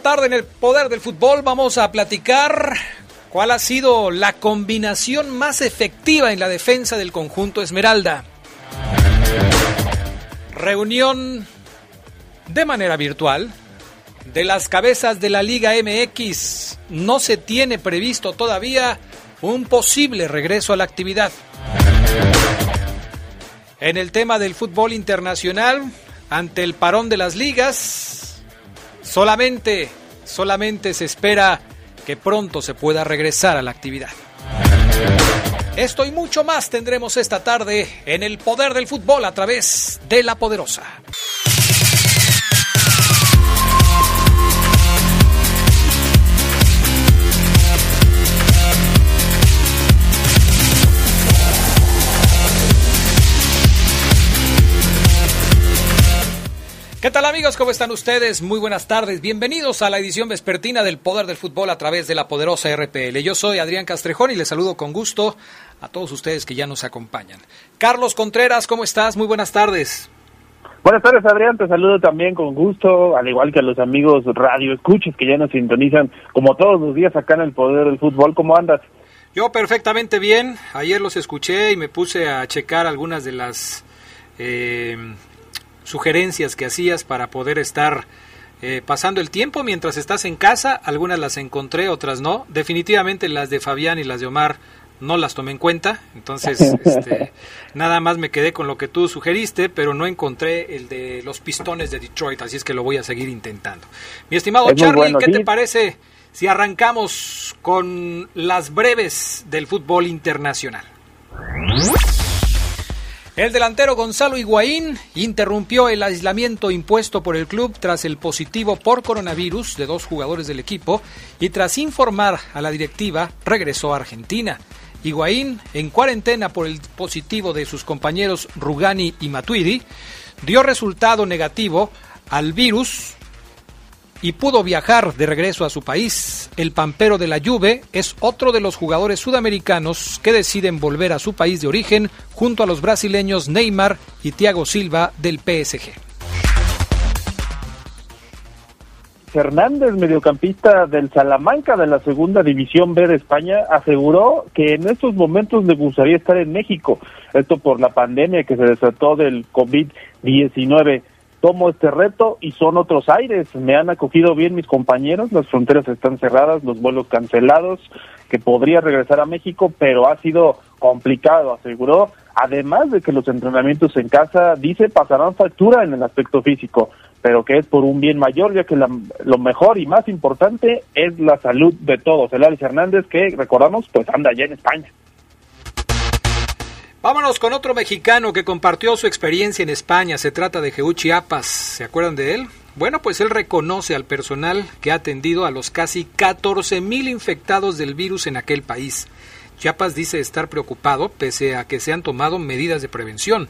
Tarde en el Poder del Fútbol vamos a platicar cuál ha sido la combinación más efectiva en la defensa del conjunto Esmeralda. Reunión de manera virtual de las cabezas de la Liga MX. No se tiene previsto todavía un posible regreso a la actividad. En el tema del fútbol internacional, ante el parón de las ligas, Solamente, solamente se espera que pronto se pueda regresar a la actividad. Esto y mucho más tendremos esta tarde en el poder del fútbol a través de la poderosa. ¿Qué tal amigos? ¿Cómo están ustedes? Muy buenas tardes. Bienvenidos a la edición vespertina del Poder del Fútbol a través de la poderosa RPL. Yo soy Adrián Castrejón y les saludo con gusto a todos ustedes que ya nos acompañan. Carlos Contreras, ¿cómo estás? Muy buenas tardes. Buenas tardes, Adrián. Te saludo también con gusto, al igual que a los amigos radio escuches que ya nos sintonizan como todos los días acá en el Poder del Fútbol. ¿Cómo andas? Yo perfectamente bien. Ayer los escuché y me puse a checar algunas de las eh, sugerencias que hacías para poder estar eh, pasando el tiempo mientras estás en casa. Algunas las encontré, otras no. Definitivamente las de Fabián y las de Omar no las tomé en cuenta. Entonces, este, nada más me quedé con lo que tú sugeriste, pero no encontré el de los pistones de Detroit, así es que lo voy a seguir intentando. Mi estimado Charlie, ¿qué te parece si arrancamos con las breves del fútbol internacional? El delantero Gonzalo Higuaín interrumpió el aislamiento impuesto por el club tras el positivo por coronavirus de dos jugadores del equipo y tras informar a la directiva regresó a Argentina. Higuaín, en cuarentena por el positivo de sus compañeros Rugani y Matuidi, dio resultado negativo al virus y pudo viajar de regreso a su país. El pampero de la Juve es otro de los jugadores sudamericanos que deciden volver a su país de origen junto a los brasileños Neymar y Thiago Silva del PSG. Fernández, mediocampista del Salamanca de la Segunda División B de España, aseguró que en estos momentos le gustaría estar en México, esto por la pandemia que se desató del COVID-19 tomo este reto y son otros aires. Me han acogido bien mis compañeros, las fronteras están cerradas, los vuelos cancelados, que podría regresar a México, pero ha sido complicado, aseguró. Además de que los entrenamientos en casa, dice, pasarán factura en el aspecto físico, pero que es por un bien mayor, ya que lo mejor y más importante es la salud de todos. El Alex Hernández, que recordamos, pues anda allá en España. Vámonos con otro mexicano que compartió su experiencia en España. Se trata de Jeú Chiapas. ¿Se acuerdan de él? Bueno, pues él reconoce al personal que ha atendido a los casi 14 mil infectados del virus en aquel país. Chiapas dice estar preocupado pese a que se han tomado medidas de prevención.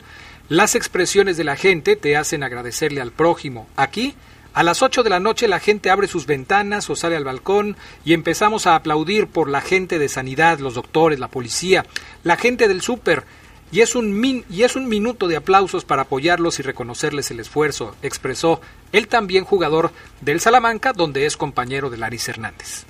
Las expresiones de la gente te hacen agradecerle al prójimo. Aquí, a las 8 de la noche la gente abre sus ventanas o sale al balcón y empezamos a aplaudir por la gente de sanidad, los doctores, la policía, la gente del súper y es, un min, y es un minuto de aplausos para apoyarlos y reconocerles el esfuerzo, expresó el también jugador del Salamanca, donde es compañero de Laris Hernández.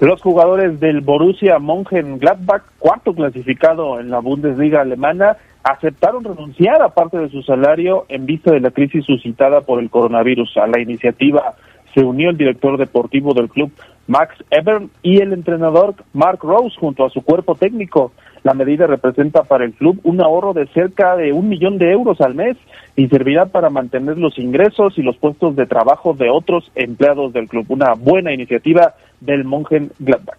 Los jugadores del Borussia Mönchengladbach, cuarto clasificado en la Bundesliga alemana, aceptaron renunciar a parte de su salario en vista de la crisis suscitada por el coronavirus. A la iniciativa se unió el director deportivo del club, Max Ebern, y el entrenador Mark Rose junto a su cuerpo técnico. La medida representa para el club un ahorro de cerca de un millón de euros al mes y servirá para mantener los ingresos y los puestos de trabajo de otros empleados del club. Una buena iniciativa del Mongen Gladbach.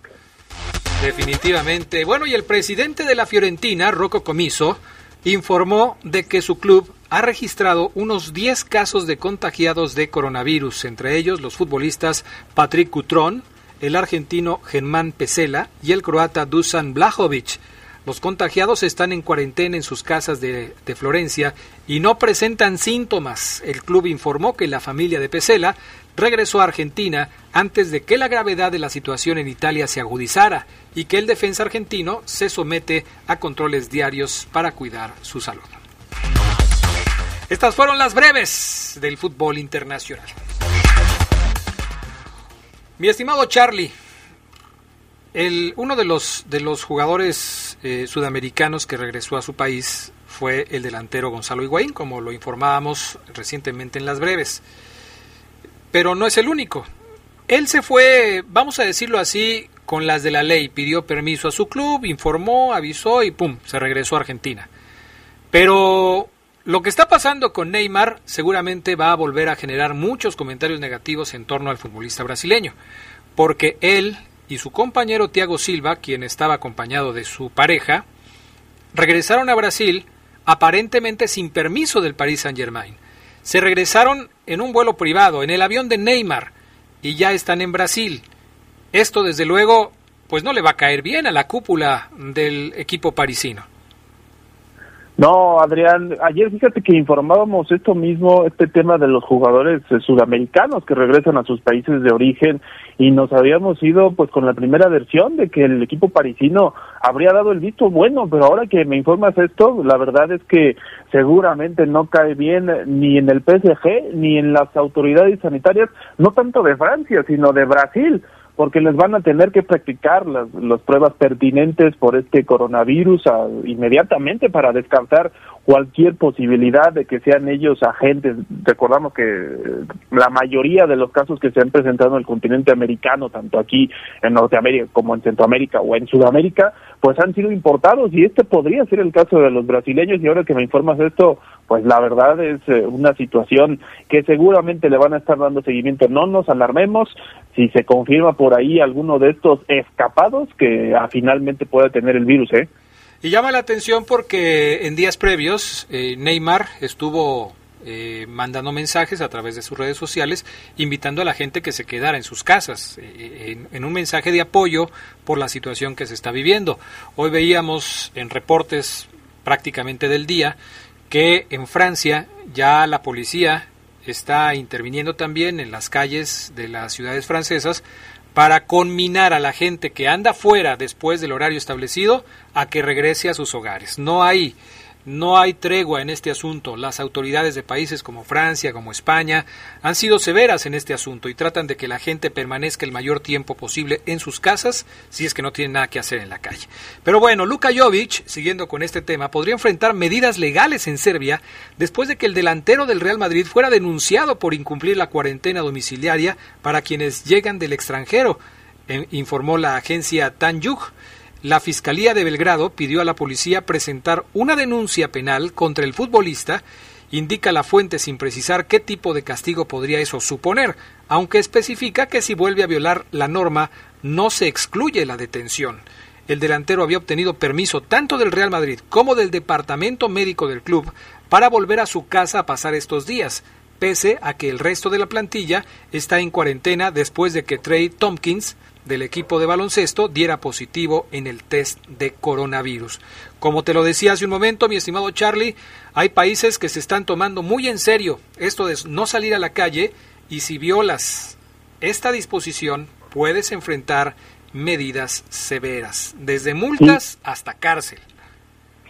Definitivamente. Bueno, y el presidente de la Fiorentina, Rocco Comiso, informó de que su club ha registrado unos 10 casos de contagiados de coronavirus, entre ellos los futbolistas Patrick Cutrón, el argentino Germán Pesela y el croata Dusan Blajovic. Los contagiados están en cuarentena en sus casas de, Florencia y no presentan síntomas. El club informó que la familia de Pesela regresó a Argentina antes de que la gravedad de la situación en Italia se agudizara y que el defensa argentino se somete a controles diarios para cuidar su salud. Estas fueron las breves del fútbol internacional. Mi estimado Charlie, el, uno de los, de los jugadores eh, sudamericanos que regresó a su país fue el delantero Gonzalo Higuaín, como lo informábamos recientemente en las breves. Pero no es el único. Él se fue, vamos a decirlo así, con las de la ley. Pidió permiso a su club, informó, avisó y ¡pum! se regresó a Argentina. Pero lo que está pasando con Neymar seguramente va a volver a generar muchos comentarios negativos en torno al futbolista brasileño, porque él y su compañero Thiago Silva, quien estaba acompañado de su pareja, regresaron a Brasil aparentemente sin permiso del Paris Saint-Germain. Se regresaron en un vuelo privado, en el avión de Neymar, y ya están en Brasil. Esto, desde luego, pues no le va a caer bien a la cúpula del equipo parisino. No, Adrián, ayer fíjate que informábamos esto mismo, este tema de los jugadores eh, sudamericanos que regresan a sus países de origen y nos habíamos ido pues con la primera versión de que el equipo parisino habría dado el visto bueno, pero ahora que me informas esto, la verdad es que seguramente no cae bien ni en el PSG ni en las autoridades sanitarias, no tanto de Francia, sino de Brasil porque les van a tener que practicar las, pruebas pertinentes por este coronavirus inmediatamente para descartar cualquier posibilidad de que sean ellos agentes. Recordamos que la mayoría de los casos que se han presentado en el continente americano, tanto aquí en Norteamérica como en Centroamérica o en Sudamérica, pues han sido importados y este podría ser el caso de los brasileños y ahora que me informas esto, pues la verdad es eh, una situación que seguramente le van a estar dando seguimiento. No nos alarmemos si se confirma por ahí alguno de estos escapados que ah, finalmente pueda tener el virus, ¿eh? Y llama la atención porque en días previos eh, Neymar estuvo eh, mandando mensajes a través de sus redes sociales invitando a la gente que se quedara en sus casas eh, en, un mensaje de apoyo por la situación que se está viviendo. Hoy veíamos en reportes prácticamente del día que en Francia ya la policía está interviniendo también en las calles de las ciudades francesas para conminar a la gente que anda fuera después del horario establecido a que regrese a sus hogares. No hay no hay tregua en este asunto. Las autoridades de países como Francia, como España, han sido severas en este asunto y tratan de que la gente permanezca el mayor tiempo posible en sus casas si es que no tienen nada que hacer en la calle. Pero bueno, Luka Jovic, siguiendo con este tema, podría enfrentar medidas legales en Serbia después de que el delantero del Real Madrid fuera denunciado por incumplir la cuarentena domiciliaria para quienes llegan del extranjero, eh, informó la agencia Tanjug. La Fiscalía de Belgrado pidió a la policía presentar una denuncia penal contra el futbolista, indica la fuente sin precisar qué tipo de castigo podría eso suponer, aunque especifica que si vuelve a violar la norma no se excluye la detención. El delantero había obtenido permiso tanto del Real Madrid como del departamento médico del club para volver a su casa a pasar estos días, pese a que el resto de la plantilla está en cuarentena después de que Trey Tompkins del equipo de baloncesto diera positivo en el test de coronavirus. Como te lo decía hace un momento, mi estimado Charlie, hay países que se están tomando muy en serio esto de no salir a la calle y si violas esta disposición puedes enfrentar medidas severas, desde multas hasta cárcel.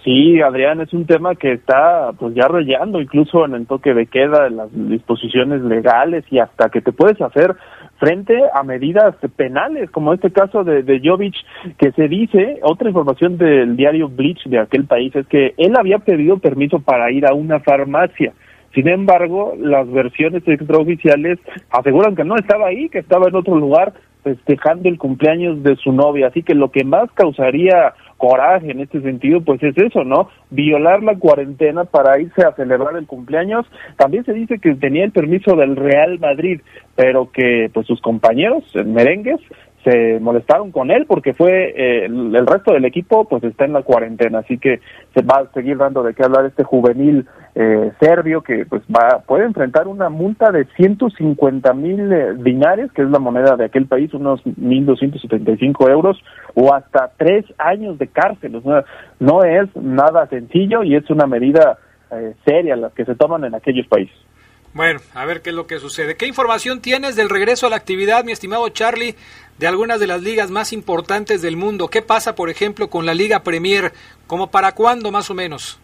Sí, Adrián, es un tema que está pues ya rayando incluso en el toque de queda, en las disposiciones legales y hasta que te puedes hacer frente a medidas penales, como este caso de, de Jovic, que se dice, otra información del diario Bleach de aquel país, es que él había pedido permiso para ir a una farmacia. Sin embargo, las versiones extraoficiales aseguran que no estaba ahí, que estaba en otro lugar, festejando el cumpleaños de su novia. Así que lo que más causaría coraje en este sentido, pues es eso, ¿no? Violar la cuarentena para irse a celebrar el cumpleaños. También se dice que tenía el permiso del Real Madrid, pero que pues sus compañeros merengues se molestaron con él porque fue eh, el, resto del equipo pues está en la cuarentena así que se va a seguir dando de qué hablar este juvenil eh, serbio que pues va puede enfrentar una multa de 150 mil eh, dinares que es la moneda de aquel país unos 1.275 euros o hasta tres años de cárcel no es nada sencillo y es una medida seria la que se toman en aquellos países bueno, a ver qué es lo que sucede. ¿Qué información tienes del regreso a la actividad, mi estimado Charlie, de algunas de las ligas más importantes del mundo? ¿Qué pasa, por ejemplo, con la Liga Premier? ¿Cómo para cuándo, más o menos?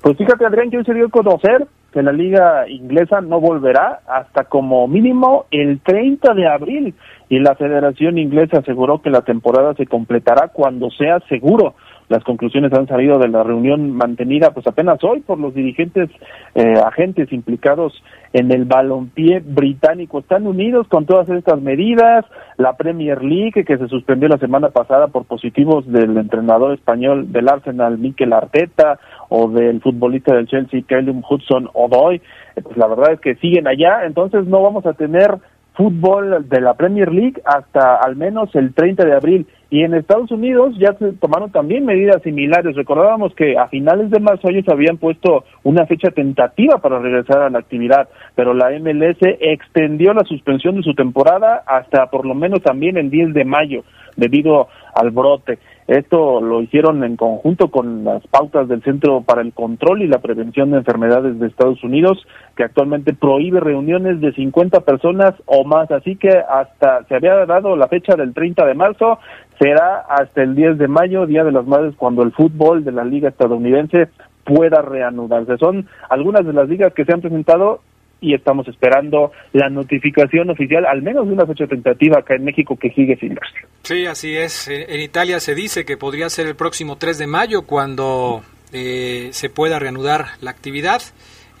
Pues fíjate, Adrián, que hoy se dio a conocer que la liga inglesa no volverá hasta como mínimo el 30 de abril y la Federación Inglesa aseguró que la temporada se completará cuando sea seguro. Las conclusiones han salido de la reunión mantenida pues apenas hoy por los dirigentes eh, agentes implicados en el balompié británico. Están unidos con todas estas medidas. La Premier League, que se suspendió la semana pasada por positivos del entrenador español del Arsenal, Mikel Arteta, o del futbolista del Chelsea, Callum Hudson Odoi, eh, pues la verdad es que siguen allá. Entonces no vamos a tener fútbol de la Premier League hasta al menos el 30 de abril. Y en Estados Unidos ya se tomaron también medidas similares. Recordábamos que a finales de marzo ellos habían puesto una fecha tentativa para regresar a la actividad, pero la MLS extendió la suspensión de su temporada hasta por lo menos también el 10 de mayo debido al brote. Esto lo hicieron en conjunto con las pautas del Centro para el Control y la Prevención de Enfermedades de Estados Unidos, que actualmente prohíbe reuniones de 50 personas o más. Así que hasta se había dado la fecha del 30 de marzo, será hasta el 10 de mayo, Día de las Madres, cuando el fútbol de la Liga Estadounidense pueda reanudarse. Son algunas de las ligas que se han presentado y estamos esperando la notificación oficial, al menos de una fecha tentativa acá en México que sigue sin darse. Sí, así es. En Italia se dice que podría ser el próximo 3 de mayo cuando eh, se pueda reanudar la actividad.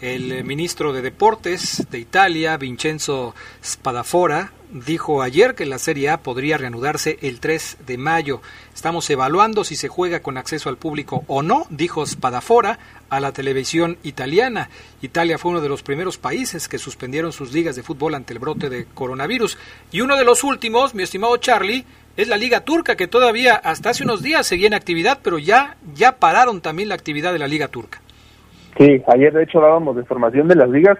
El ministro de Deportes de Italia, Vincenzo Spadafora, dijo ayer que la Serie A podría reanudarse el 3 de mayo. Estamos evaluando si se juega con acceso al público o no, dijo Spadafora a la televisión italiana. Italia fue uno de los primeros países que suspendieron sus ligas de fútbol ante el brote de coronavirus. Y uno de los últimos, mi estimado Charlie, es la Liga Turca, que todavía hasta hace unos días seguía en actividad, pero ya, ya pararon también la actividad de la Liga Turca. Sí, ayer de hecho dábamos de información de las ligas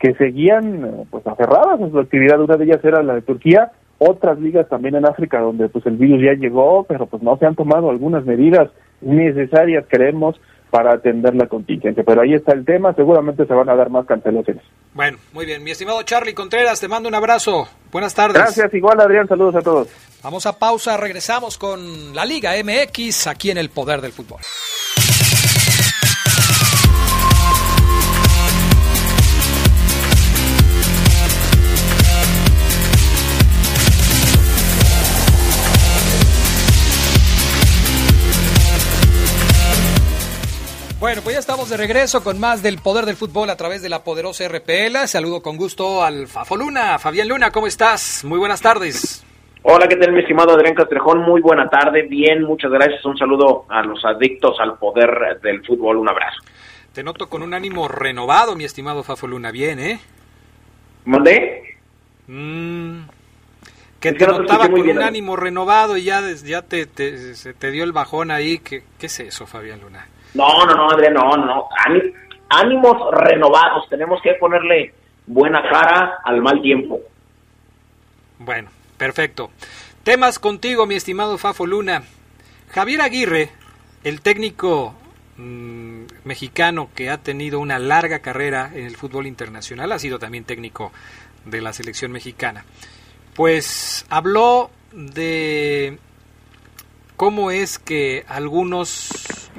que seguían pues aferradas a su actividad. Una de ellas era la de Turquía, otras ligas también en África donde pues el virus ya llegó, pero pues no se han tomado algunas medidas necesarias, creemos, para atender la contingencia. Pero ahí está el tema, seguramente se van a dar más cancelaciones. Bueno, muy bien. Mi estimado Charlie Contreras, te mando un abrazo. Buenas tardes. Gracias, igual Adrián, saludos a todos. Vamos a pausa, regresamos con la Liga MX aquí en el Poder del Fútbol. Bueno, pues ya estamos de regreso con más del poder del fútbol a través de la poderosa RPL. Saludo con gusto al Fafo Luna. Fabián Luna, ¿cómo estás? Muy buenas tardes. Hola, ¿qué tal, mi estimado Adrián Castrejón? Muy buena tarde, bien, muchas gracias. Un saludo a los adictos al poder del fútbol, un abrazo. Te noto con un ánimo renovado, mi estimado Fafo Luna, bien, ¿eh? ¿Mandé? Mm, que te notaba con un ánimo renovado y ya, ya te, te, se te dio el bajón ahí. ¿Qué, ¿Qué es eso, Fabián Luna? No, no, no, Adrián, no, no. Ánimos renovados. Tenemos que ponerle buena cara al mal tiempo. Bueno, perfecto. Temas contigo, mi estimado Fafo Luna. Javier Aguirre, el técnico mm, mexicano que ha tenido una larga carrera en el fútbol internacional, ha sido también técnico de la selección mexicana. Pues habló de cómo es que algunos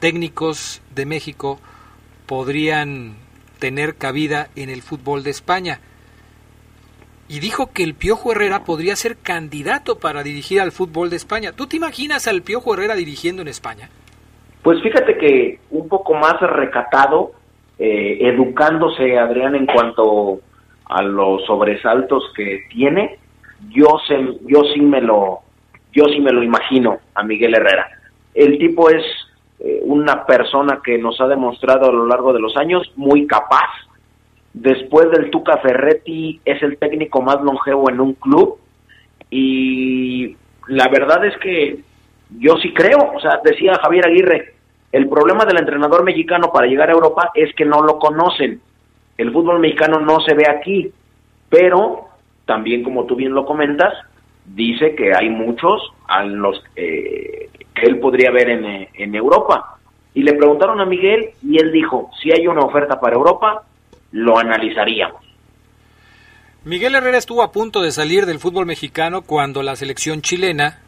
técnicos de México podrían tener cabida en el fútbol de España. Y dijo que el Piojo Herrera podría ser candidato para dirigir al fútbol de España. ¿Tú te imaginas al Piojo Herrera dirigiendo en España? Pues fíjate que un poco más recatado, eh, educándose Adrián en cuanto a los sobresaltos que tiene, yo, se, yo sí me lo yo sí me lo imagino a Miguel Herrera. El tipo es eh, una persona que nos ha demostrado a lo largo de los años muy capaz. Después del Tuca Ferretti es el técnico más longevo en un club y la verdad es que yo sí creo, o sea, decía Javier Aguirre, el problema del entrenador mexicano para llegar a Europa es que no lo conocen. El fútbol mexicano no se ve aquí, pero también como tú bien lo comentas, dice que hay muchos a los eh, él podría ver en, eh, en Europa. Y le preguntaron a Miguel y él dijo, si hay una oferta para Europa, lo analizaríamos. Miguel Herrera estuvo a punto de salir del fútbol mexicano cuando la selección chilena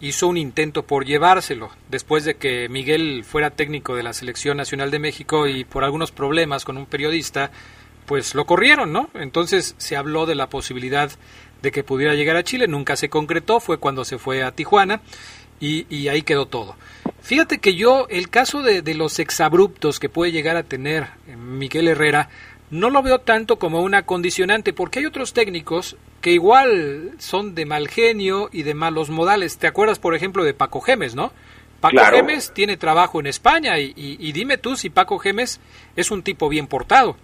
hizo un intento por llevárselo, después de que Miguel fuera técnico de la Selección Nacional de México y por algunos problemas con un periodista, pues lo corrieron, ¿no? Entonces se habló de la posibilidad de que pudiera llegar a Chile, nunca se concretó, fue cuando se fue a Tijuana y, ahí quedó todo. Fíjate que yo, el caso de, de los exabruptos que puede llegar a tener Miguel Herrera, no lo veo tanto como una condicionante, porque hay otros técnicos que igual son de mal genio y de malos modales. ¿Te acuerdas, por ejemplo, de Paco Gemes, no? Paco Gemes tiene trabajo en España y, dime tú si Paco Gemes es un tipo bien portado.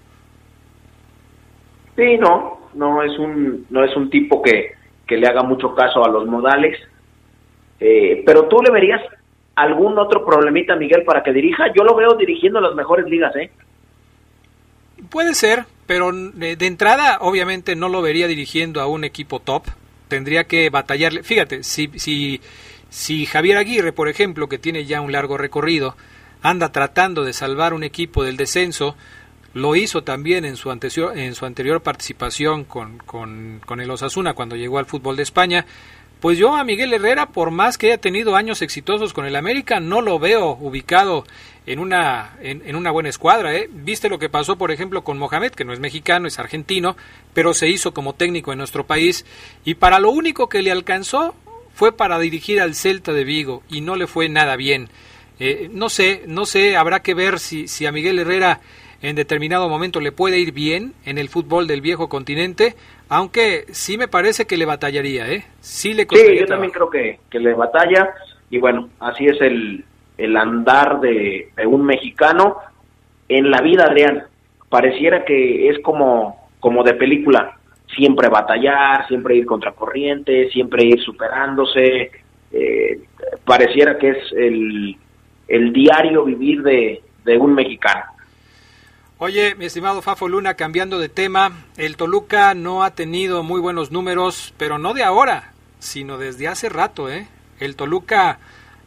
Sí, no, no es un, no es un tipo que, que le haga mucho caso a los modales. Eh, pero tú le verías algún otro problemita, Miguel, para que dirija. Yo lo veo dirigiendo las mejores ligas, ¿eh? Puede ser, pero de, entrada obviamente no lo vería dirigiendo a un equipo top. Tendría que batallarle. Fíjate, si, si, si Javier Aguirre, por ejemplo, que tiene ya un largo recorrido, anda tratando de salvar un equipo del descenso, lo hizo también en su anterior, en su anterior participación con, con, con el Osasuna cuando llegó al fútbol de España, pues yo a Miguel Herrera, por más que haya tenido años exitosos con el América, no lo veo ubicado en una, en, una buena escuadra. ¿eh? Viste lo que pasó, por ejemplo, con Mohamed, que no es mexicano, es argentino, pero se hizo como técnico en nuestro país y para lo único que le alcanzó fue para dirigir al Celta de Vigo y no le fue nada bien. Eh, no sé, no sé, habrá que ver si, si a Miguel Herrera en determinado momento le puede ir bien en el fútbol del viejo continente, aunque sí me parece que le batallaría, ¿eh? Sí, le sí yo también creo que, que, le batalla, y bueno, así es el, el andar de, un mexicano en la vida real. Pareciera que es como, como de película, siempre batallar, siempre ir contra corriente, siempre ir superándose, eh, pareciera que es el, el diario vivir de, de un mexicano. Oye, mi estimado Fafo Luna, cambiando de tema, el Toluca no ha tenido muy buenos números, pero no de ahora, sino desde hace rato, ¿eh? El Toluca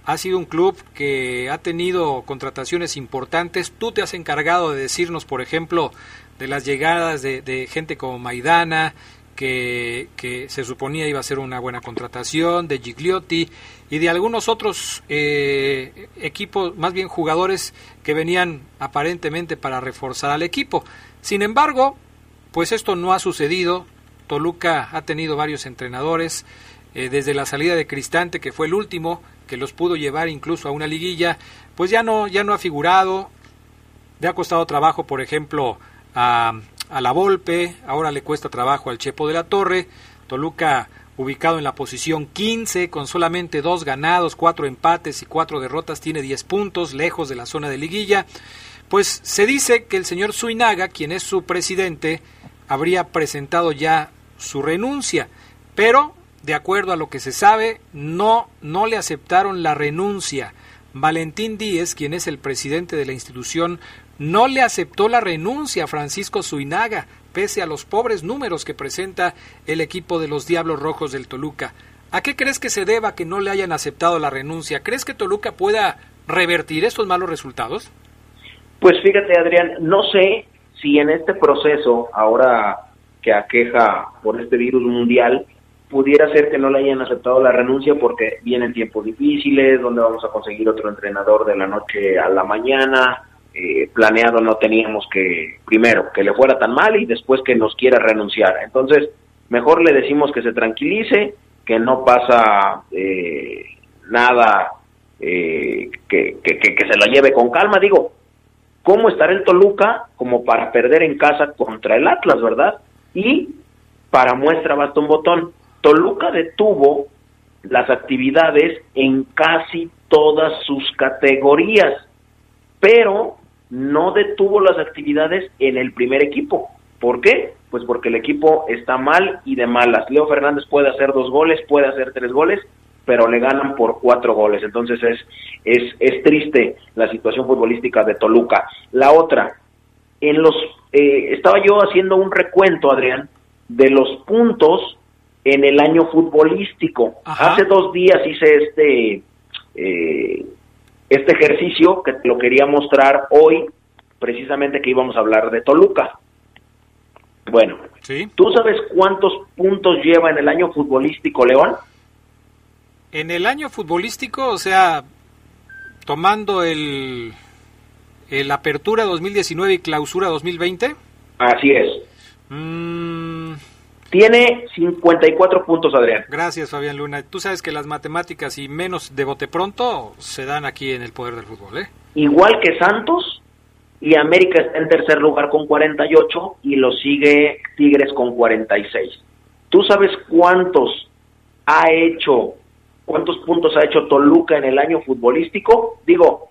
ha sido un club que ha tenido contrataciones importantes. Tú te has encargado de decirnos, por ejemplo, de las llegadas de, gente como Maidana, que, se suponía iba a ser una buena contratación, de Gigliotti y de algunos otros eh, equipos, más bien jugadores que venían aparentemente para reforzar al equipo. Sin embargo, pues esto no ha sucedido. Toluca ha tenido varios entrenadores, eh, desde la salida de Cristante, que fue el último, que los pudo llevar incluso a una liguilla, pues ya no, ya no ha figurado. Le ha costado trabajo, por ejemplo, a, a la Volpe, ahora le cuesta trabajo al Chepo de la Torre. Toluca ubicado en la posición 15 con solamente dos ganados, cuatro empates y cuatro derrotas, tiene 10 puntos, lejos de la zona de liguilla. Pues se dice que el señor Suinaga, quien es su presidente, habría presentado ya su renuncia, pero de acuerdo a lo que se sabe, no no le aceptaron la renuncia. Valentín Díez, quien es el presidente de la institución, no le aceptó la renuncia a Francisco Suinaga, pese a los pobres números que presenta el equipo de los Diablos Rojos del Toluca. ¿A qué crees que se deba que no le hayan aceptado la renuncia? ¿Crees que Toluca pueda revertir estos malos resultados? Pues fíjate, Adrián, no sé si en este proceso, ahora que aqueja por este virus mundial, pudiera ser que no le hayan aceptado la renuncia porque vienen tiempos difíciles, donde vamos a conseguir otro entrenador de la noche a la mañana, eh, planeado no teníamos que, primero, que le fuera tan mal y después que nos quiera renunciar. Entonces, mejor le decimos que se tranquilice, que no pasa eh, nada, eh, que, se lo lleve con calma. Digo, ¿cómo estará el Toluca como para perder en casa contra el Atlas, verdad? Y para muestra basta un botón. Toluca detuvo las actividades en casi todas sus categorías, pero no detuvo las actividades en el primer equipo. ¿Por qué? Pues porque el equipo está mal y de malas. Leo Fernández puede hacer dos goles, puede hacer tres goles, pero le ganan por cuatro goles. Entonces es, es, es triste la situación futbolística de Toluca. La otra, en los, eh, estaba yo haciendo un recuento, Adrián, de los puntos en el año futbolístico. Hace dos días hice este, eh, este ejercicio que te lo quería mostrar hoy, precisamente que íbamos a hablar de Toluca. Bueno, ¿tú sabes cuántos puntos lleva en el año futbolístico León? En el año futbolístico, o sea, tomando el, el Apertura 2019 y Clausura 2020. Así es. Mm. Tiene 54 puntos, Adrián. Gracias, Fabián Luna. Tú sabes que las matemáticas y menos de bote pronto se dan aquí en el poder del fútbol, ¿eh? Igual que Santos, y América está en tercer lugar con 48 y lo sigue Tigres con 46. ¿Tú sabes cuántos ha hecho, cuántos puntos ha hecho Toluca en el año futbolístico? Digo,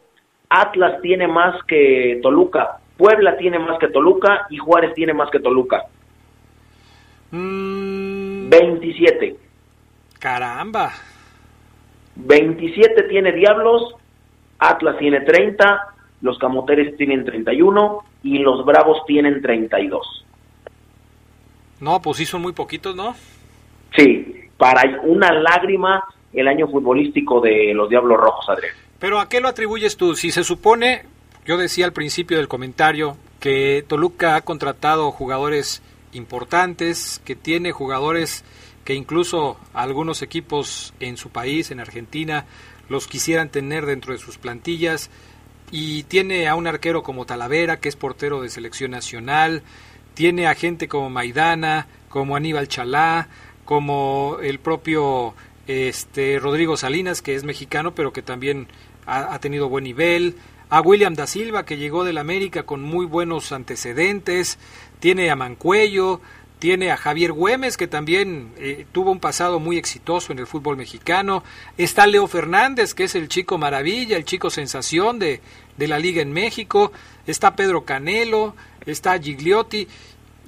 Atlas tiene más que Toluca, Puebla tiene más que Toluca y Juárez tiene más que Toluca. 27. Mm. Caramba. 27 tiene Diablos, Atlas tiene 30, los Camoteres tienen 31 y los Bravos tienen 32. No, pues sí son muy poquitos, ¿no? Sí, para una lágrima el año futbolístico de los Diablos Rojos, Adrián. Pero ¿a qué lo atribuyes tú? Si se supone, yo decía al principio del comentario, que Toluca ha contratado jugadores importantes, que tiene jugadores que incluso algunos equipos en su país, en Argentina, los quisieran tener dentro de sus plantillas, y tiene a un arquero como Talavera, que es portero de selección nacional, tiene a gente como Maidana, como Aníbal Chalá, como el propio este Rodrigo Salinas, que es mexicano, pero que también ha, ha tenido buen nivel, a William da Silva, que llegó del América con muy buenos antecedentes, tiene a Mancuello, tiene a Javier Güemes, que también eh, tuvo un pasado muy exitoso en el fútbol mexicano. Está Leo Fernández, que es el chico maravilla, el chico sensación de, de la liga en México. Está Pedro Canelo, está Gigliotti.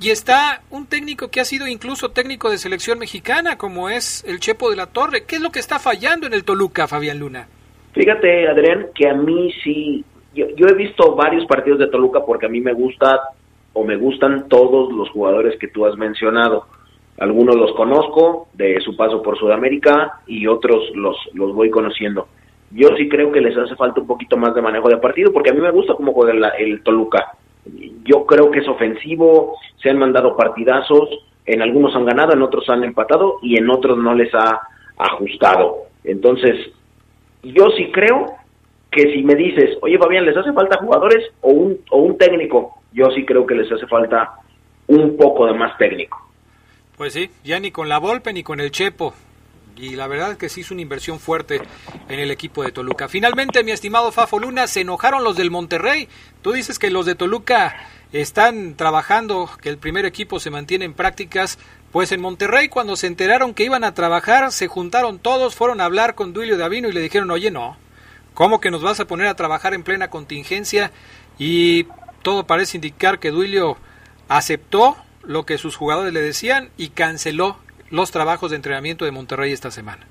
Y está un técnico que ha sido incluso técnico de selección mexicana, como es el Chepo de la Torre. ¿Qué es lo que está fallando en el Toluca, Fabián Luna? Fíjate, Adrián, que a mí sí, yo, yo he visto varios partidos de Toluca porque a mí me gusta o me gustan todos los jugadores que tú has mencionado. Algunos los conozco de su paso por Sudamérica y otros los, los voy conociendo. Yo sí creo que les hace falta un poquito más de manejo de partido porque a mí me gusta cómo juega el, el Toluca. Yo creo que es ofensivo, se han mandado partidazos, en algunos han ganado, en otros han empatado y en otros no les ha ajustado. Entonces, yo sí creo que si me dices, oye Fabián, ¿les hace falta jugadores o un, o un técnico? Yo sí creo que les hace falta un poco de más técnico. Pues sí, ya ni con la Volpe ni con el Chepo. Y la verdad que sí es una inversión fuerte en el equipo de Toluca. Finalmente, mi estimado Fafo Luna, se enojaron los del Monterrey. Tú dices que los de Toluca están trabajando, que el primer equipo se mantiene en prácticas. Pues en Monterrey, cuando se enteraron que iban a trabajar, se juntaron todos, fueron a hablar con Duilio Davino y le dijeron, oye, no, ¿Cómo que nos vas a poner a trabajar en plena contingencia? Y todo parece indicar que Duilio aceptó lo que sus jugadores le decían y canceló los trabajos de entrenamiento de Monterrey esta semana.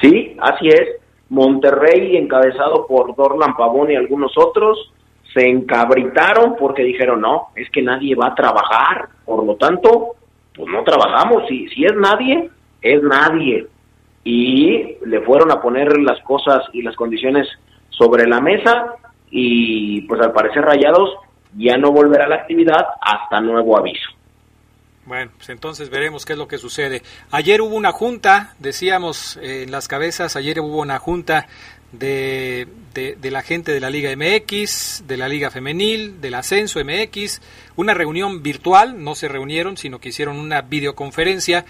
Sí, así es. Monterrey, encabezado por Dorlan Pavón y algunos otros, se encabritaron porque dijeron, no, es que nadie va a trabajar, por lo tanto, pues no trabajamos. Si, si es nadie, es nadie y le fueron a poner las cosas y las condiciones sobre la mesa y pues al parecer Rayados ya no volverá a la actividad hasta nuevo aviso. Bueno, pues entonces veremos qué es lo que sucede. Ayer hubo una junta, decíamos eh, en las cabezas, ayer hubo una junta de, de, la gente de la Liga MX, de la Liga Femenil, del Ascenso MX, una reunión virtual, no se reunieron, sino que hicieron una videoconferencia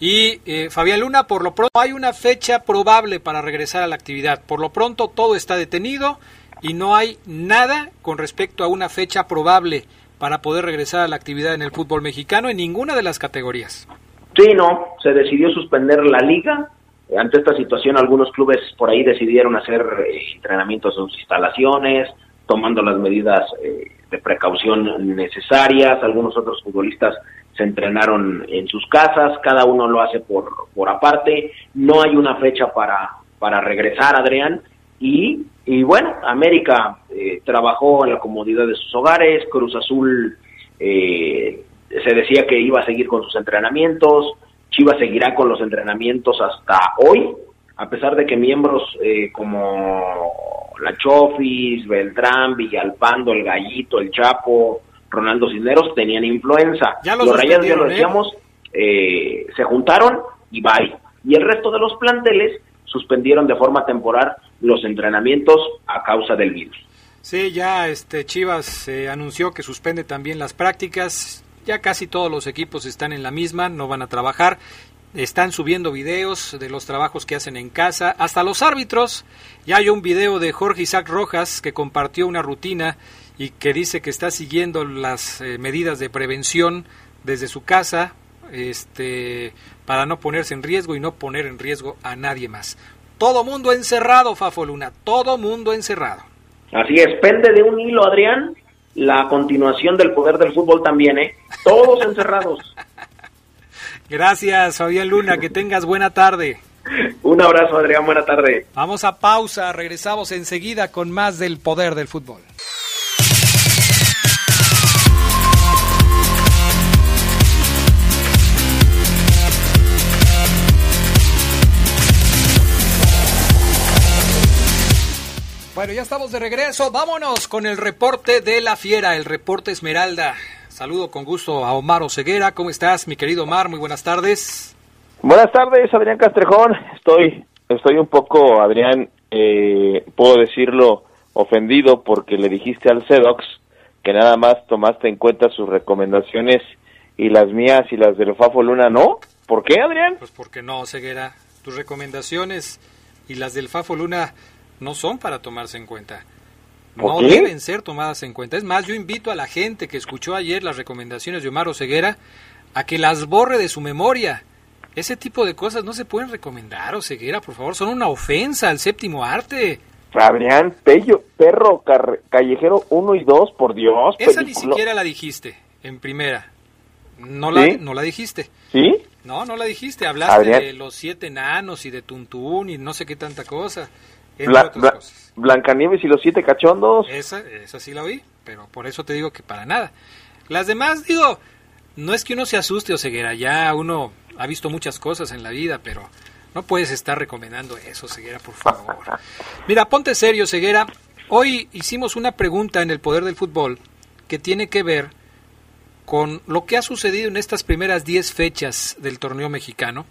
y eh, Fabián Luna, por lo pronto hay una fecha probable para regresar a la actividad. Por lo pronto todo está detenido y no hay nada con respecto a una fecha probable para poder regresar a la actividad en el fútbol mexicano en ninguna de las categorías. Sí, no, se decidió suspender la liga. Ante esta situación, algunos clubes por ahí decidieron hacer eh, entrenamientos en sus instalaciones, tomando las medidas eh, de precaución necesarias. Algunos otros futbolistas se entrenaron en sus casas, cada uno lo hace por, por aparte. No hay una fecha para, para regresar, Adrián. Y, y bueno, América eh, trabajó en la comodidad de sus hogares, Cruz Azul eh, se decía que iba a seguir con sus entrenamientos, Chivas seguirá con los entrenamientos hasta hoy, a pesar de que miembros eh, como La Chofis, Beltrán, Villalpando, El Gallito, El Chapo, Ronaldo Cisneros tenían influenza. los, Rayos, ya lo ¿eh? decíamos, eh, se juntaron y bye. Y el resto de los planteles suspendieron de forma temporal los entrenamientos a causa del virus. Sí, ya este Chivas se anunció que suspende también las prácticas. Ya casi todos los equipos están en la misma, no van a trabajar. Están subiendo videos de los trabajos que hacen en casa, hasta los árbitros. Ya hay un video de Jorge Isaac Rojas que compartió una rutina y que dice que está siguiendo las eh, medidas de prevención desde su casa este, para no ponerse en riesgo y no poner en riesgo a nadie más. Todo mundo encerrado, Fafo Luna, todo mundo encerrado. Así es, pende de un hilo, Adrián, la continuación del poder del fútbol también, ¿eh? Todos encerrados. Gracias, Fabián Luna, que tengas buena tarde. Un abrazo, Adrián, buena tarde. Vamos a pausa, regresamos enseguida con más del poder del fútbol. Bueno, ya estamos de regreso. Vámonos con el reporte de la fiera, el reporte Esmeralda. Saludo con gusto a Omar Oseguera. ¿Cómo estás, mi querido Omar? Muy buenas tardes. Buenas tardes, Adrián Castrejón. Estoy, estoy un poco, Adrián, eh, puedo decirlo, ofendido porque le dijiste al CEDOX que nada más tomaste en cuenta sus recomendaciones y las mías y las del Fafo Luna no. ¿Por qué, Adrián? Pues porque no, Ceguera. Tus recomendaciones y las del Fafo Luna no son para tomarse en cuenta. No deben ser tomadas en cuenta. Es más, yo invito a la gente que escuchó ayer las recomendaciones de Omar Oseguera a que las borre de su memoria. Ese tipo de cosas no se pueden recomendar, Oseguera, por favor, son una ofensa al séptimo arte. Fabrián Pello, perro callejero 1 y 2, por Dios. Esa ni siquiera la dijiste en primera. No la, no la dijiste. ¿Sí? No, no la dijiste. Hablaste de los siete enanos y de Tuntún y no sé qué tanta cosa. Blancanieves y los siete cachondos. Esa, esa sí la oí, pero por eso te digo que para nada. Las demás, digo, no es que uno se asuste o ceguera, ya uno ha visto muchas cosas en la vida, pero no puedes estar recomendando eso, ceguera, por favor. Mira, ponte serio, ceguera. Hoy hicimos una pregunta en el poder del fútbol que tiene que ver con lo que ha sucedido en estas primeras 10 fechas del torneo mexicano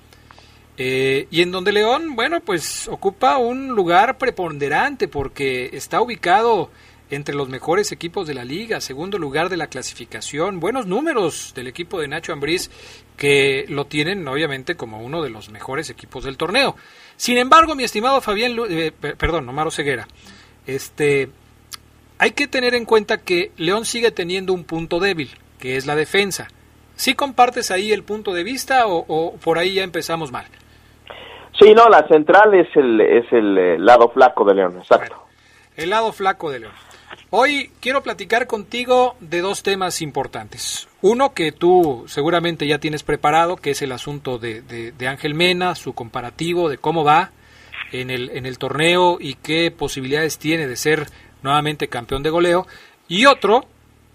eh, y en donde León, bueno, pues ocupa un lugar preponderante porque está ubicado entre los mejores equipos de la liga, segundo lugar de la clasificación, buenos números del equipo de Nacho Ambriz que lo tienen obviamente como uno de los mejores equipos del torneo. Sin embargo, mi estimado Fabián, eh, perdón, Omar Ceguera, este, hay que tener en cuenta que León sigue teniendo un punto débil, que es la defensa. ¿Sí compartes ahí el punto de vista o por ahí ya empezamos mal? Sí, no, la central es el, es el eh, lado flaco de León, exacto. el lado flaco de León. Hoy quiero platicar contigo de dos temas importantes. Uno que tú seguramente ya tienes preparado, que es el asunto de, de, Ángel Mena, su comparativo de cómo va en el, en el torneo y qué posibilidades tiene de ser nuevamente campeón de goleo. Y otro,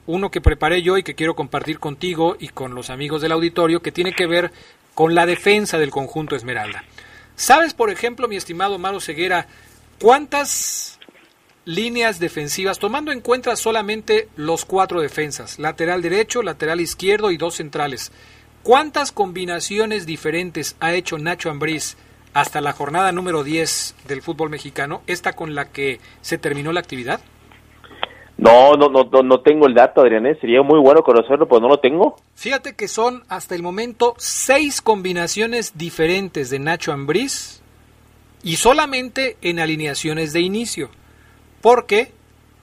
uno que preparé yo y que quiero compartir contigo y con los amigos del auditorio, que tiene que ver con la defensa del conjunto Esmeralda. ¿Sabes, por ejemplo, mi estimado Maro Ceguera, cuántas líneas defensivas, tomando en cuenta solamente los cuatro defensas, lateral derecho, lateral izquierdo y dos centrales, cuántas combinaciones diferentes ha hecho Nacho Ambriz hasta la jornada número 10 del fútbol mexicano, esta con la que se terminó la actividad? No, no, no, no, tengo el dato, Adrián. ¿eh? Sería muy bueno conocerlo, pero no lo tengo. Fíjate que son hasta el momento seis combinaciones diferentes de Nacho Ambriz y solamente en alineaciones de inicio. Porque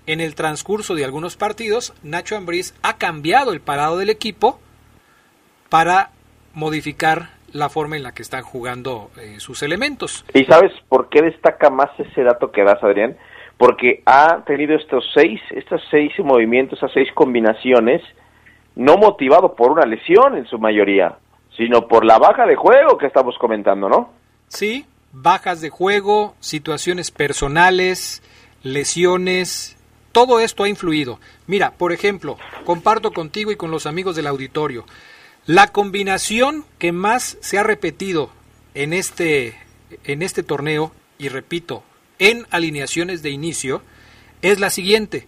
en el transcurso de algunos partidos, Nacho Ambriz ha cambiado el parado del equipo para modificar la forma en la que están jugando eh, sus elementos. ¿Y sabes por qué destaca más ese dato que das, Adrián? Porque ha tenido estos seis, estos seis movimientos, esas seis combinaciones, no motivado por una lesión en su mayoría, sino por la baja de juego que estamos comentando, ¿no? Sí, bajas de juego, situaciones personales, lesiones, todo esto ha influido. Mira, por ejemplo, comparto contigo y con los amigos del auditorio, la combinación que más se ha repetido en este, en este torneo, y repito, en alineaciones de inicio, es la siguiente.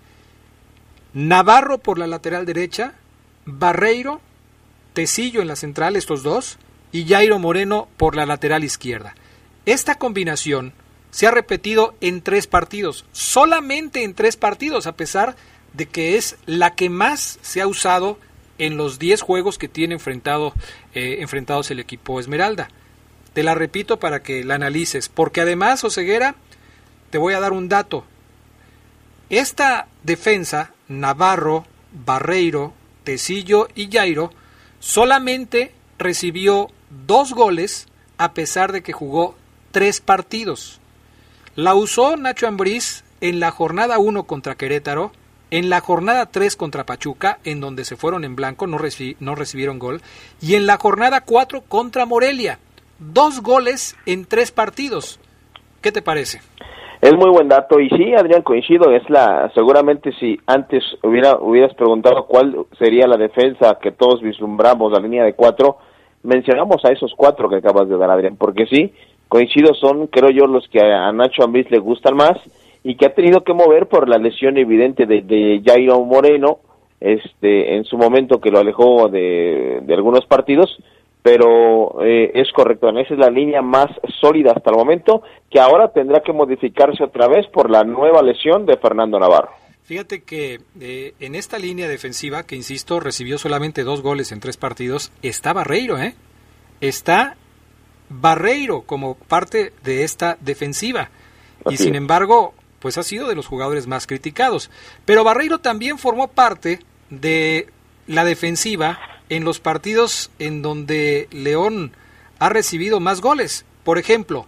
Navarro por la lateral derecha, Barreiro, Tecillo en la central, estos dos, y Jairo Moreno por la lateral izquierda. Esta combinación se ha repetido en tres partidos, solamente en tres partidos, a pesar de que es la que más se ha usado en los 10 juegos que tiene enfrentado, eh, enfrentados el equipo Esmeralda. Te la repito para que la analices, porque además, Oseguera, te voy a dar un dato. Esta defensa, Navarro, Barreiro, Tecillo y Jairo, solamente recibió dos goles a pesar de que jugó tres partidos. La usó Nacho Ambriz en la jornada 1 contra Querétaro, en la jornada 3 contra Pachuca, en donde se fueron en blanco, no, no recibieron gol, y en la jornada 4 contra Morelia. Dos goles en tres partidos. ¿Qué te parece? Es muy buen dato. Y sí, Adrián, coincido, es la seguramente si antes hubiera hubieras preguntado cuál sería la defensa que todos vislumbramos, la línea de cuatro, mencionamos a esos cuatro que acabas de dar, Adrián, porque sí, coincido, son creo yo los que a Nacho Ambriz le gustan más y que ha tenido que mover por la lesión evidente de, de Jairo Moreno, este, en su momento que lo alejó de, de algunos partidos, pero eh, es correcto, esa es la línea más sólida hasta el momento, que ahora tendrá que modificarse otra vez por la nueva lesión de Fernando Navarro. Fíjate que eh, en esta línea defensiva, que insisto, recibió solamente dos goles en tres partidos, está Barreiro, ¿eh? Está Barreiro como parte de esta defensiva. y sin embargo, pues ha sido de los jugadores más criticados. Pero Barreiro también formó parte de la defensiva en los partidos en donde León ha recibido más goles. Por ejemplo,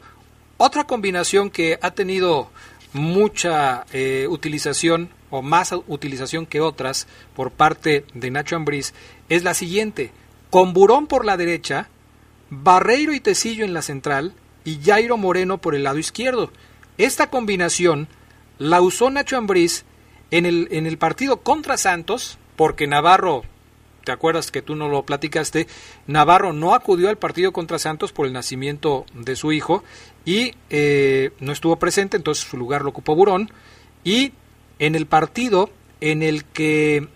otra combinación que ha tenido mucha eh, utilización o más utilización que otras por parte de Nacho Ambriz es la siguiente. Con Burón por la derecha, Barreiro y Tecillo en la central y Jairo Moreno por el lado izquierdo. Esta combinación la usó Nacho Ambriz en el, en el partido contra Santos, porque Navarro te acuerdas que tú no lo platicaste, Navarro no acudió al partido contra Santos por el nacimiento de su hijo y eh, no estuvo presente, entonces su lugar lo ocupó Burón. Y en el partido en el que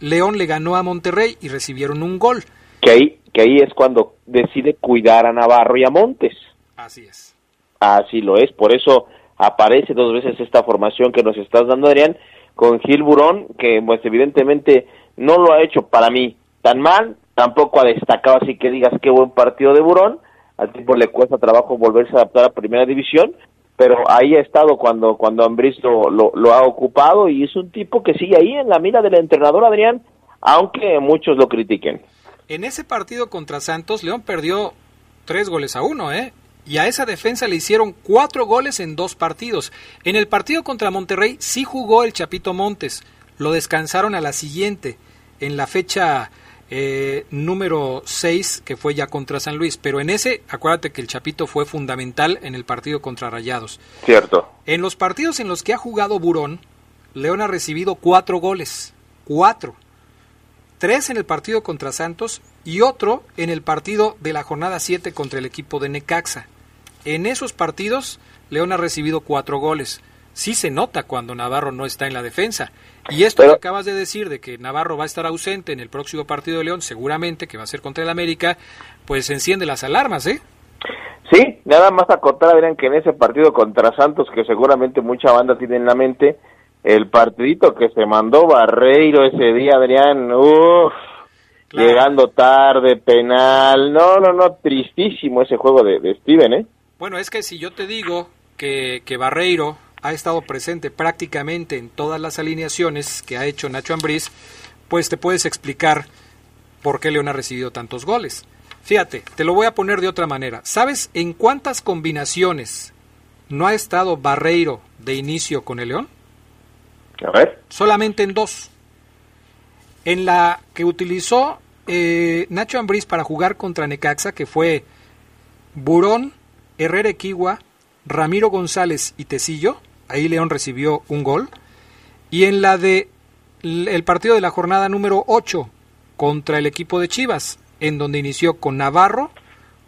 León le ganó a Monterrey y recibieron un gol. Que ahí, que ahí es cuando decide cuidar a Navarro y a Montes. Así es. Así lo es, por eso aparece dos veces esta formación que nos estás dando, Adrián, con Gil Burón, que pues evidentemente no lo ha hecho para mí tan mal, tampoco ha destacado así que digas qué buen partido de Burón, al tipo le cuesta trabajo volverse a adaptar a primera división, pero ahí ha estado cuando cuando Ambriz lo, lo, ha ocupado y es un tipo que sigue ahí en la mira del entrenador Adrián, aunque muchos lo critiquen. En ese partido contra Santos, León perdió tres goles a uno, ¿eh? Y a esa defensa le hicieron cuatro goles en dos partidos. En el partido contra Monterrey sí jugó el Chapito Montes lo descansaron a la siguiente, en la fecha eh, número 6, que fue ya contra San Luis. Pero en ese, acuérdate que el Chapito fue fundamental en el partido contra Rayados. Cierto. En los partidos en los que ha jugado Burón, León ha recibido cuatro goles. Cuatro. Tres en el partido contra Santos y otro en el partido de la jornada 7 contra el equipo de Necaxa. En esos partidos, León ha recibido cuatro goles sí se nota cuando Navarro no está en la defensa. Y esto que acabas de decir de que Navarro va a estar ausente en el próximo partido de León, seguramente que va a ser contra el América, pues enciende las alarmas, ¿eh? Sí, nada más acotar, Adrián, que en ese partido contra Santos, que seguramente mucha banda tiene en la mente, el partidito que se mandó Barreiro ese día, Adrián, uff, llegando tarde, penal, no, no, no, tristísimo ese juego de, de Steven, ¿eh? Bueno, es que si yo te digo que, que Barreiro ha estado presente prácticamente en todas las alineaciones que ha hecho Nacho Ambriz, pues te puedes explicar por qué León ha recibido tantos goles. Fíjate, te lo voy a poner de otra manera. ¿Sabes en cuántas combinaciones no ha estado Barreiro de inicio con el León? A ver. Solamente en dos. En la que utilizó eh, Nacho Ambriz para jugar contra Necaxa, que fue Burón, Herrera Equigua, Ramiro González y Tecillo, ahí León recibió un gol. Y en la de el partido de la jornada número 8 contra el equipo de Chivas, en donde inició con Navarro,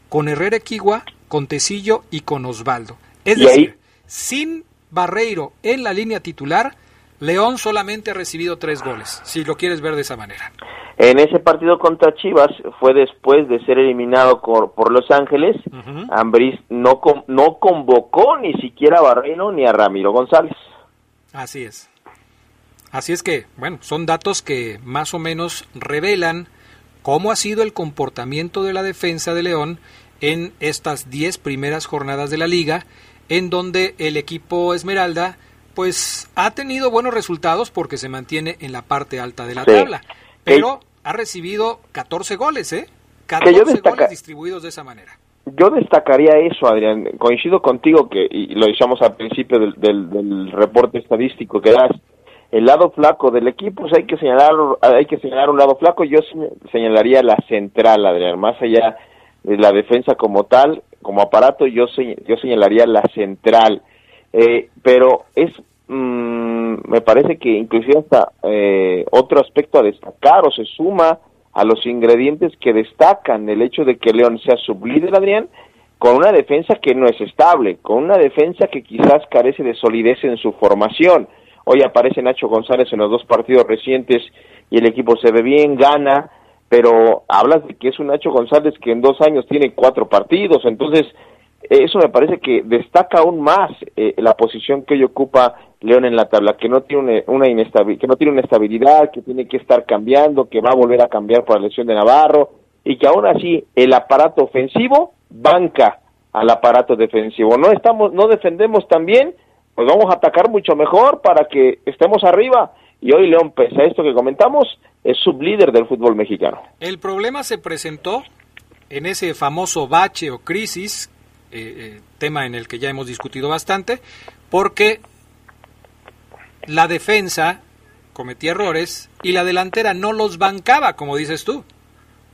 con Herrera Equigua, con Tecillo y con Osvaldo. Es decir, sin Barreiro en la línea titular, León solamente ha recibido tres goles, si lo quieres ver de esa manera. En ese partido contra Chivas fue después de ser eliminado por, Los Ángeles. Ambriz no, no convocó ni siquiera a Barreiro ni a Ramiro González. Así es. Así es que, bueno, son datos que más o menos revelan cómo ha sido el comportamiento de la defensa de León en estas diez primeras jornadas de la liga, en donde el equipo Esmeralda pues ha tenido buenos resultados porque se mantiene en la parte alta de la tabla, pero ha recibido 14 goles, ¿eh? 14 goles distribuidos de esa manera. Yo destacaría eso, Adrián. Coincido contigo que, y lo decíamos al principio del, del, reporte estadístico que das, el lado flaco del equipo, pues hay que señalar, hay que señalar un lado flaco. Yo señalaría la central, Adrián, más allá de la defensa como tal, como aparato, yo, yo señalaría la central. Eh, pero es, mm, me parece que inclusive hasta eh, otro aspecto a destacar o se suma a los ingredientes que destacan el hecho de que León sea sublíder, Adrián, con una defensa que no es estable, con una defensa que quizás carece de solidez en su formación. Hoy aparece Nacho González en los dos partidos recientes y el equipo se ve bien, gana, pero hablas de que es un Nacho González que en dos años tiene cuatro partidos, entonces eso me parece que destaca aún más eh, la posición que hoy ocupa León en la tabla, que no tiene una, inestabilidad, que no tiene una estabilidad, que tiene que estar cambiando, que va a volver a cambiar por la lesión de Navarro y que aún así el aparato ofensivo banca al aparato defensivo. No estamos, no defendemos tan bien, pues vamos a atacar mucho mejor para que estemos arriba. Y hoy León, pese a esto que comentamos, es sublíder del fútbol mexicano. El problema se presentó en ese famoso bache o crisis eh, eh, tema en el que ya hemos discutido bastante, porque la defensa cometía errores y la delantera no los bancaba, como dices tú.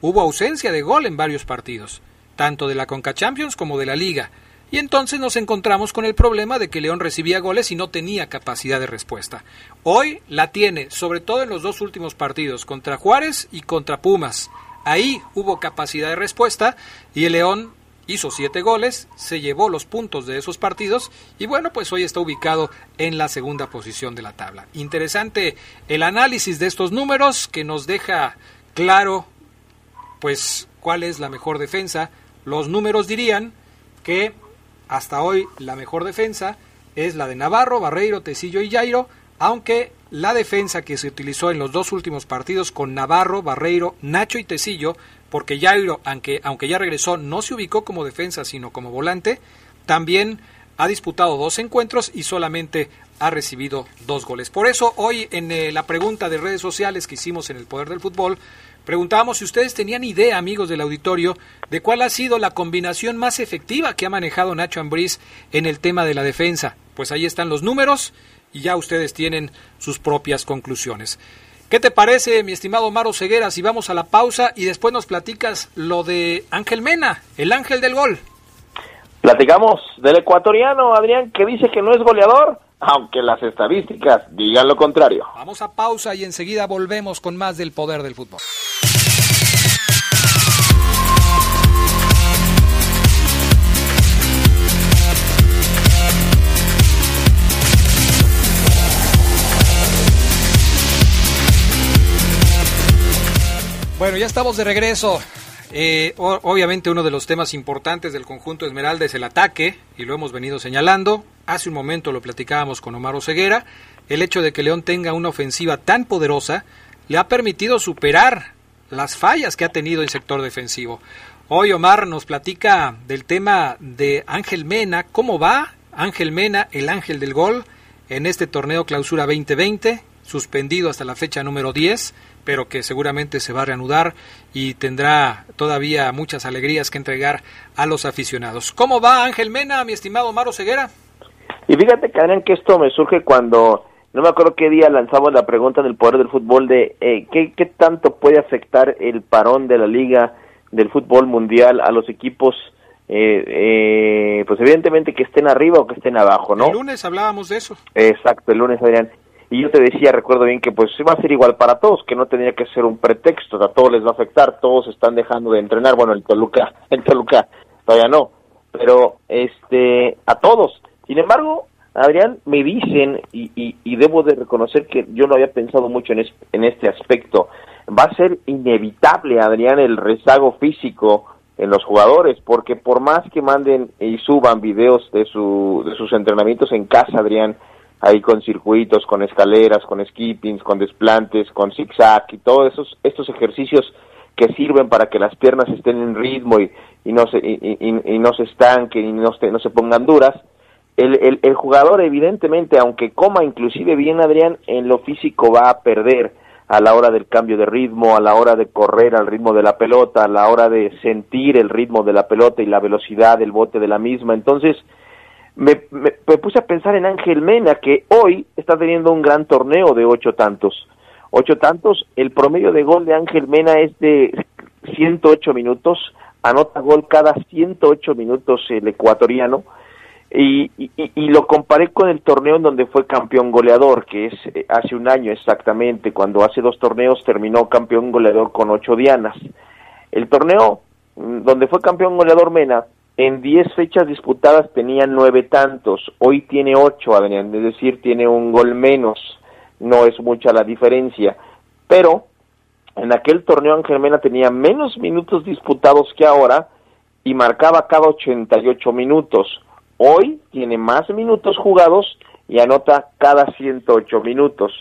Hubo ausencia de gol en varios partidos, tanto de la Conca Champions como de la Liga. Y entonces nos encontramos con el problema de que León recibía goles y no tenía capacidad de respuesta. Hoy la tiene, sobre todo en los dos últimos partidos, contra Juárez y contra Pumas. Ahí hubo capacidad de respuesta y el León hizo siete goles, se llevó los puntos de esos partidos y bueno, pues hoy está ubicado en la segunda posición de la tabla. Interesante el análisis de estos números que nos deja claro pues cuál es la mejor defensa. Los números dirían que hasta hoy la mejor defensa es la de Navarro, Barreiro, Tecillo y Jairo, aunque la defensa que se utilizó en los dos últimos partidos con Navarro, Barreiro, Nacho y Tecillo porque Jairo, aunque, aunque ya regresó, no se ubicó como defensa, sino como volante, también ha disputado dos encuentros y solamente ha recibido dos goles. Por eso, hoy en eh, la pregunta de redes sociales que hicimos en el Poder del Fútbol, preguntábamos si ustedes tenían idea, amigos del auditorio, de cuál ha sido la combinación más efectiva que ha manejado Nacho Ambriz en el tema de la defensa. Pues ahí están los números y ya ustedes tienen sus propias conclusiones. ¿Qué te parece, mi estimado Maro Ceguera, si vamos a la pausa y después nos platicas lo de Ángel Mena, el ángel del gol? Platicamos del ecuatoriano, Adrián, que dice que no es goleador, aunque las estadísticas digan lo contrario. Vamos a pausa y enseguida volvemos con más del poder del fútbol. Bueno, ya estamos de regreso. Eh, obviamente uno de los temas importantes del conjunto Esmeralda es el ataque, y lo hemos venido señalando. Hace un momento lo platicábamos con Omar Ceguera. El hecho de que León tenga una ofensiva tan poderosa le ha permitido superar las fallas que ha tenido en sector defensivo. Hoy Omar nos platica del tema de Ángel Mena, cómo va Ángel Mena, el ángel del gol, en este torneo Clausura 2020, suspendido hasta la fecha número 10, pero que seguramente se va a reanudar y tendrá todavía muchas alegrías que entregar a los aficionados. ¿Cómo va Ángel Mena, mi estimado Maro Ceguera? Y fíjate, Karen, que esto me surge cuando, no me acuerdo qué día lanzamos la pregunta del poder del fútbol de eh, ¿qué, qué tanto puede afectar el parón de la liga del fútbol mundial a los equipos eh, eh, pues evidentemente que estén arriba o que estén abajo, ¿no? El lunes hablábamos de eso. Exacto, el lunes, Adrián. Y yo te decía, recuerdo bien que pues va a ser igual para todos, que no tendría que ser un pretexto, a todos les va a afectar, todos están dejando de entrenar, bueno, el Toluca, el Toluca todavía no, pero este, a todos. Sin embargo, Adrián, me dicen, y, y, debo de reconocer que yo no había pensado mucho en, es, en este aspecto, va a ser inevitable, Adrián, el rezago físico en los jugadores, porque por más que manden y suban videos de, su, de sus entrenamientos en casa, Adrián, ahí con circuitos, con escaleras, con skippings, con desplantes, con zigzag y todos esos estos ejercicios que sirven para que las piernas estén en ritmo y, y no se y, y, y, no se estanquen y no se, no se pongan duras. El, el, el jugador evidentemente, aunque coma inclusive bien Adrián, en lo físico va a perder a la hora del cambio de ritmo, a la hora de correr al ritmo de la pelota, a la hora de sentir el ritmo de la pelota y la velocidad del bote de la misma. Entonces, me, me, me, puse a pensar en Ángel Mena, que hoy está teniendo un gran torneo de ocho tantos. Ocho tantos, el promedio de gol de Ángel Mena es de 108 minutos, anota gol cada 108 minutos el ecuatoriano, y, y, lo comparé con el torneo en donde fue campeón goleador, que es eh, hace un año exactamente, cuando hace dos torneos terminó campeón goleador con ocho dianas. El torneo mm, donde fue campeón goleador Mena, en diez fechas disputadas tenía nueve tantos, hoy tiene ocho, Adrián, es decir, tiene un gol menos, no es mucha la diferencia, pero en aquel torneo Ángel Mena tenía menos minutos disputados que ahora y marcaba cada 88 minutos Hoy tiene más minutos jugados y anota cada 108 minutos.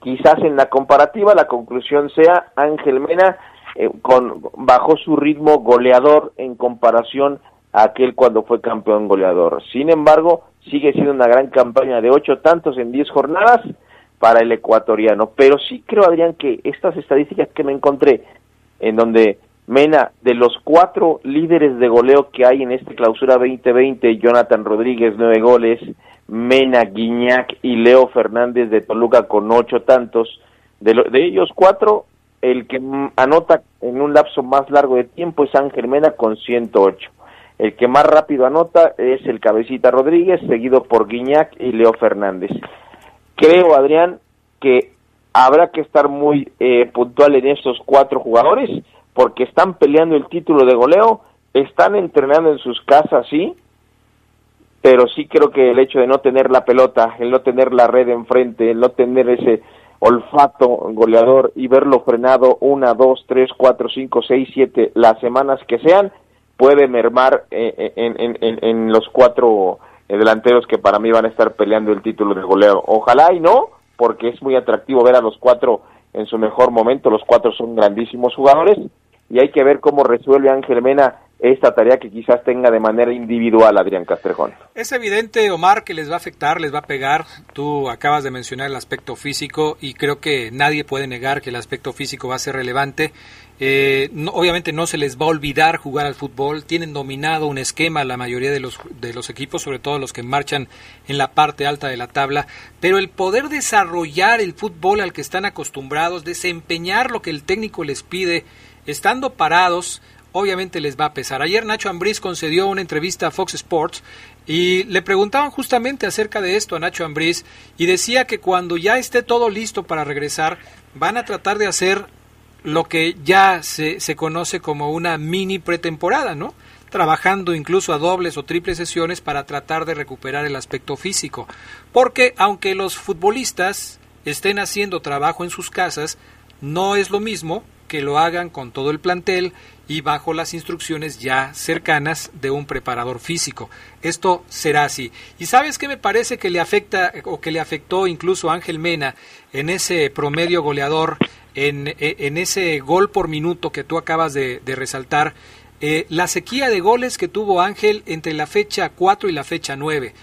Quizás en la comparativa la conclusión sea Ángel Mena eh, con, bajó su ritmo goleador en comparación a aquel cuando fue campeón goleador. Sin embargo, sigue siendo una gran campaña de ocho tantos en diez jornadas para el ecuatoriano. Pero sí creo, Adrián, que estas estadísticas que me encontré, en donde Mena, de los cuatro líderes de goleo que hay en esta clausura 2020, Jonathan Rodríguez, nueve goles, Mena, Guiñac y Leo Fernández de Toluca con ocho tantos. De, lo, de ellos cuatro, el que anota en un lapso más largo de tiempo es Ángel Mena con 108. El que más rápido anota es el Cabecita Rodríguez, seguido por Guiñac y Leo Fernández. Creo, Adrián, que habrá que estar muy eh, puntual en estos cuatro jugadores porque están peleando el título de goleo, están entrenando en sus casas, sí, pero sí creo que el hecho de no tener la pelota, el no tener la red enfrente, el no tener ese olfato goleador y verlo frenado una, dos, tres, cuatro, cinco, seis, siete, las semanas que sean, puede mermar en, en, en, los cuatro delanteros que para mí van a estar peleando el título de goleo. Ojalá y no, porque es muy atractivo ver a los cuatro en su mejor momento, los cuatro son grandísimos jugadores, y hay que ver cómo resuelve Ángel Mena esta tarea que quizás tenga de manera individual Adrián Castrejón. Es evidente, Omar, que les va a afectar, les va a pegar. Tú acabas de mencionar el aspecto físico y creo que nadie puede negar que el aspecto físico va a ser relevante. Eh, obviamente no se les va a olvidar jugar al fútbol, tienen dominado un esquema la mayoría de los, de los equipos, sobre todo los que marchan en la parte alta de la tabla, pero el poder desarrollar el fútbol al que están acostumbrados, desempeñar lo que el técnico les pide, estando parados, obviamente les va a pesar. Ayer Nacho Ambriz concedió una entrevista a Fox Sports y le preguntaban justamente acerca de esto a Nacho Ambriz y decía que cuando ya esté todo listo para regresar, van a tratar de hacer lo que ya se, se conoce como una mini pretemporada, ¿no? trabajando incluso a dobles o triples sesiones para tratar de recuperar el aspecto físico. Porque aunque los futbolistas estén haciendo trabajo en sus casas, no es lo mismo que lo hagan con todo el plantel y bajo las instrucciones ya cercanas de un preparador físico. Esto será así. ¿Y sabes qué me parece que le afecta o que le afectó incluso a Ángel Mena en ese promedio goleador, en, en ese gol por minuto que tú acabas de, de resaltar? Eh, la sequía de goles que tuvo Ángel entre la fecha 4 y la fecha 9.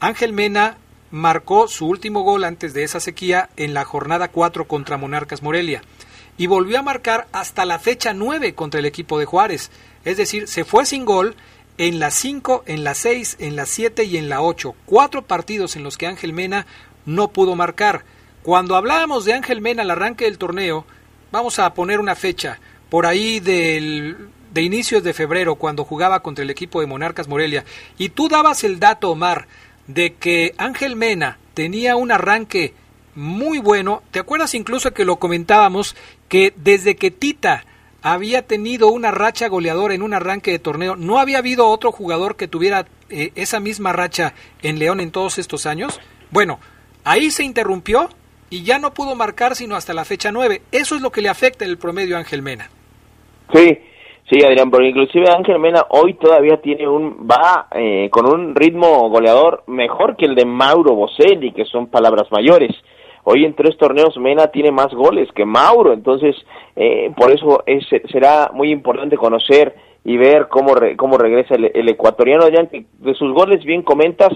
Ángel Mena marcó su último gol antes de esa sequía en la jornada 4 contra Monarcas Morelia y volvió a marcar hasta la fecha 9 contra el equipo de Juárez. Es decir, se fue sin gol en la 5, en la 6, en la 7 y en la 8. Cuatro partidos en los que Ángel Mena no pudo marcar. Cuando hablábamos de Ángel Mena al arranque del torneo, vamos a poner una fecha, por ahí del, de inicios de febrero, cuando jugaba contra el equipo de Monarcas Morelia, y tú dabas el dato, Omar, de que Ángel Mena tenía un arranque muy bueno. ¿Te acuerdas incluso que lo comentábamos que desde que Tita había tenido una racha goleadora en un arranque de torneo, no había habido otro jugador que tuviera eh, esa misma racha en León en todos estos años? Bueno, ahí se interrumpió y ya no pudo marcar sino hasta la fecha 9. Eso es lo que le afecta el promedio a Ángel Mena. Sí, Sí, Adrián, porque inclusive Ángel Mena hoy todavía tiene un, va eh, con un ritmo goleador mejor que el de Mauro Boselli, que son palabras mayores. Hoy en tres torneos Mena tiene más goles que Mauro, entonces eh, por eso es, será muy importante conocer y ver cómo, cómo regresa el, ecuatoriano, que de sus goles bien comentas,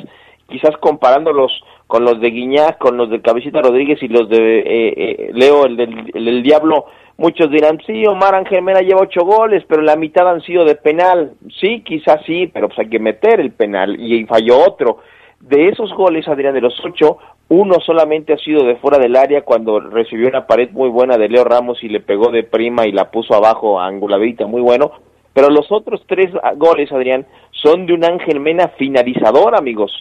quizás comparándolos con los de Guiñac, con los de Cabecita Rodríguez y los de eh, Leo, el del, el Diablo, Muchos dirán, sí, Omar Ángel Mena lleva ocho goles, pero la mitad han sido de penal. Sí, quizás sí, pero pues hay que meter el penal y falló otro. De esos goles, Adrián, de los ocho, uno solamente ha sido de fuera del área cuando recibió una pared muy buena de Leo Ramos y le pegó de prima y la puso abajo a Angulavita, muy bueno. Pero los otros tres goles, Adrián, son de un Ángel Mena finalizador, amigos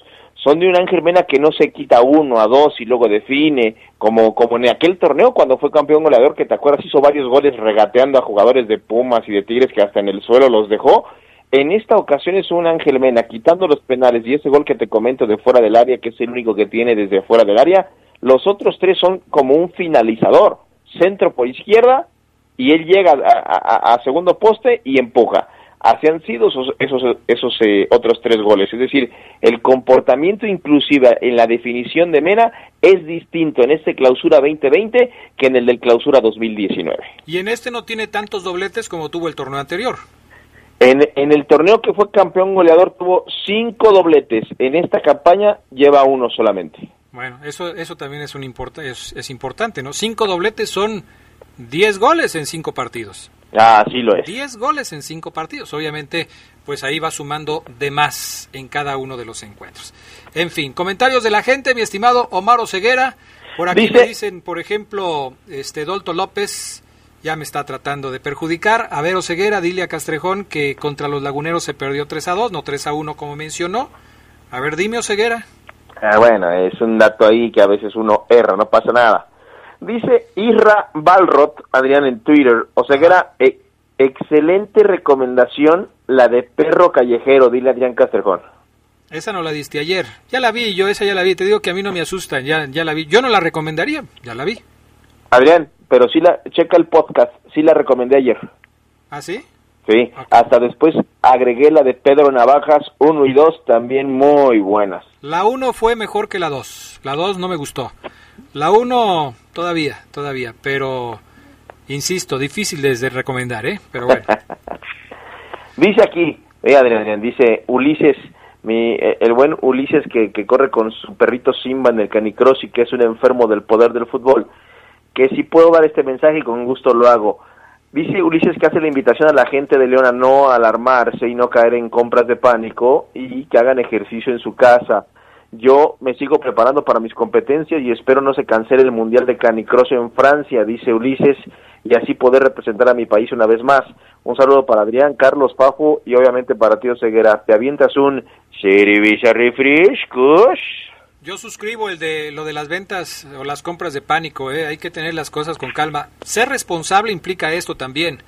son de un Ángel Mena que no se quita uno a dos y luego define, como, como en aquel torneo cuando fue campeón goleador, que te acuerdas hizo varios goles regateando a jugadores de Pumas y de Tigres que hasta en el suelo los dejó. En esta ocasión es un Ángel Mena quitando los penales y ese gol que te comento de fuera del área, que es el único que tiene desde fuera del área, los otros tres son como un finalizador, centro por izquierda y él llega a segundo poste y empuja así han sido esos, eh, otros tres goles. Es decir, el comportamiento inclusive en la definición de Mena es distinto en este clausura 2020 que en el del clausura 2019. Y en este no tiene tantos dobletes como tuvo el torneo anterior. En, en el torneo que fue campeón goleador tuvo cinco dobletes. En esta campaña lleva uno solamente. Bueno, eso, eso también es, un es, es importante, ¿no? Cinco dobletes son diez goles en cinco partidos. Ah, sí lo es. 10 goles en 5 partidos. Obviamente, pues ahí va sumando de más en cada uno de los encuentros. En fin, comentarios de la gente, mi estimado Omar Oseguera. Por aquí me dicen, por ejemplo, este Dolto López ya me está tratando de perjudicar. A ver, Oseguera, dile a Castrejón que contra los laguneros se perdió 3 a 2, no 3 a 1 como mencionó. A ver, dime, Oseguera. Ah, bueno, es un dato ahí que a veces uno erra, no pasa nada. Dice Isra Balrot, Adrián, en Twitter, o sea que era e, excelente recomendación la de perro callejero, dile Adrián Castrejón. Esa no la diste ayer. Ya la vi, yo esa ya la vi. Te digo que a mí no me asustan, ya, ya la vi. Yo no la recomendaría, ya la vi. Adrián, pero sí la, checa el podcast, sí la recomendé ayer. ¿Ah, sí? Sí, hasta después agregué la de Pedro Navajas 1 y 2, también muy buenas. La 1 fue mejor que la 2, la 2 no me gustó. La 1 todavía, todavía, pero insisto, difícil de recomendar, ¿eh? Pero bueno. dice aquí, eh, Adrián, dice Ulises, mi, eh, el buen Ulises que, que corre con su perrito Simba en el canicross y que es un enfermo del poder del fútbol, que si puedo dar este mensaje con gusto lo hago Dice Ulises que hace la invitación a la gente de León a no alarmarse y no caer en compras de pánico y que hagan ejercicio en su casa. Yo me sigo preparando para mis competencias y espero no se cancele el Mundial de Canicross en Francia, dice Ulises, y así poder representar a mi país una vez más. Un saludo para Adrián, Carlos Pajo y obviamente para Tío Ceguera. Te avientas un Refresh, yo suscribo el de lo de las ventas o las compras de pánico, ¿eh? hay que tener las cosas con calma. Ser responsable implica esto también,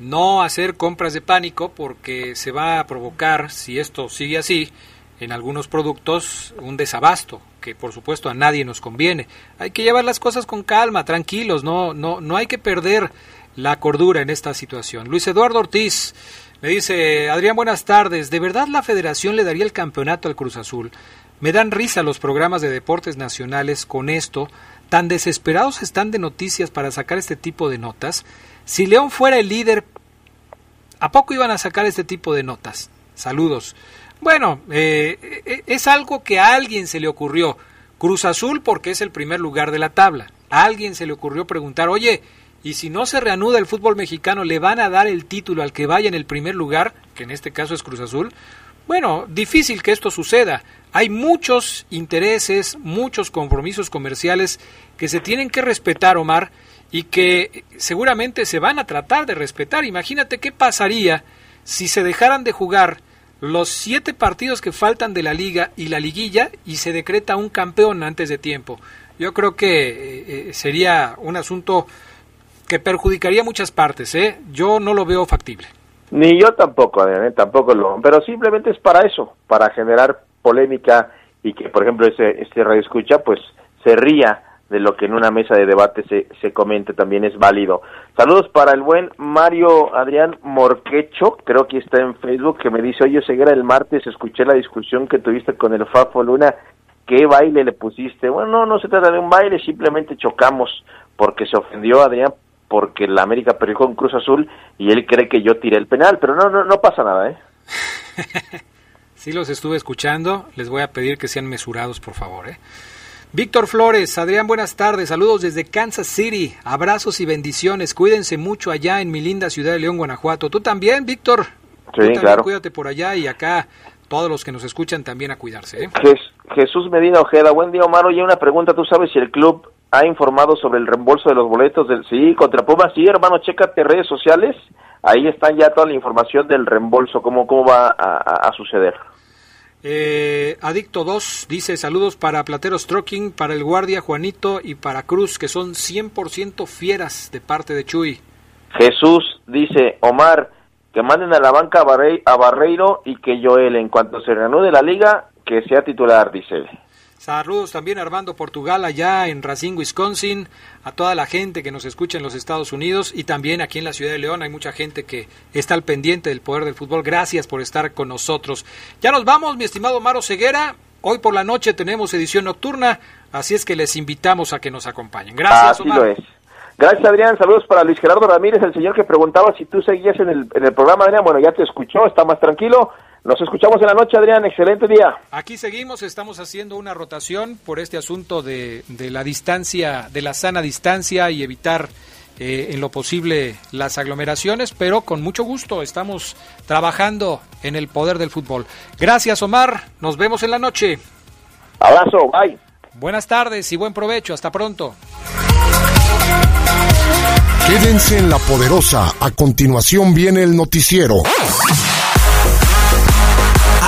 no hacer compras de pánico porque se va a provocar, si esto sigue así, en algunos productos un desabasto, que por supuesto a nadie nos conviene. Hay que llevar las cosas con calma, tranquilos, no, no, no hay que perder la cordura en esta situación. Luis Eduardo Ortiz me dice, Adrián, buenas tardes, ¿de verdad la federación le daría el campeonato al Cruz Azul? Me dan risa los programas de deportes nacionales con esto, tan desesperados están de noticias para sacar este tipo de notas. Si León fuera el líder, ¿a poco iban a sacar este tipo de notas? Saludos. Bueno, eh, eh, es algo que a alguien se le ocurrió, Cruz Azul porque es el primer lugar de la tabla. A alguien se le ocurrió preguntar, oye, y si no se reanuda el fútbol mexicano, ¿le van a dar el título al que vaya en el primer lugar, que en este caso es Cruz Azul? Bueno, difícil que esto suceda. Hay muchos intereses, muchos compromisos comerciales que se tienen que respetar, Omar, y que seguramente se van a tratar de respetar. Imagínate qué pasaría si se dejaran de jugar los siete partidos que faltan de la liga y la liguilla y se decreta un campeón antes de tiempo. Yo creo que eh, eh, sería un asunto que perjudicaría muchas partes. ¿eh? Yo no lo veo factible. Ni yo tampoco, ¿eh? tampoco lo. Pero simplemente es para eso, para generar polémica y que, por ejemplo, ese, este radio escucha, pues se ría de lo que en una mesa de debate se, se comente, también es válido. Saludos para el buen Mario Adrián Morquecho, creo que está en Facebook, que me dice, oye, Ceguera, el martes escuché la discusión que tuviste con el Fafo Luna, ¿qué baile le pusiste? Bueno, no, no se trata de un baile, simplemente chocamos porque se ofendió Adrián porque la América perdió con Cruz Azul y él cree que yo tiré el penal, pero no, no, no pasa nada, ¿eh? sí los estuve escuchando, les voy a pedir que sean mesurados, por favor, ¿eh? Víctor Flores, Adrián, buenas tardes, saludos desde Kansas City, abrazos y bendiciones, cuídense mucho allá en mi linda ciudad de León, Guanajuato. ¿Tú también, Víctor? Sí, claro. Cuídate por allá y acá todos los que nos escuchan también a cuidarse. ¿eh? Jesús Medina Ojeda, buen día Omar, oye una pregunta, ¿tú sabes si el club ha informado sobre el reembolso de los boletos del sí contra Pumas. Sí, hermano, chécate redes sociales. Ahí está ya toda la información del reembolso, cómo, cómo va a, suceder. Eh, Adicto 2 dice saludos para Plateros Trucking, para el guardia Juanito y para Cruz, que son 100% fieras de parte de Chuy. Jesús dice, Omar, que manden a la banca a, Barreiro y que Joel, en cuanto se reanude la liga, que sea titular, dice. Saludos también a Armando Portugal allá en Racine, Wisconsin, a toda la gente que nos escucha en los Estados Unidos y también aquí en la ciudad de León hay mucha gente que está al pendiente del poder del fútbol. Gracias por estar con nosotros. Ya nos vamos, mi estimado Maro Ceguera. Hoy por la noche tenemos edición nocturna, así es que les invitamos a que nos acompañen. Gracias, así lo es. Gracias, Adrián. Saludos para Luis Gerardo Ramírez, el señor que preguntaba si tú seguías en el, en el programa, Adrián. Bueno, ya te escuchó, está más tranquilo. Nos escuchamos en la noche, Adrián. Excelente día. Aquí seguimos, estamos haciendo una rotación por este asunto de, de la distancia, de la sana distancia y evitar eh, en lo posible las aglomeraciones, pero con mucho gusto estamos trabajando en el poder del fútbol. Gracias, Omar. Nos vemos en la noche. Abrazo, bye. Buenas tardes y buen provecho. Hasta pronto. Quédense en la poderosa. A continuación viene el noticiero.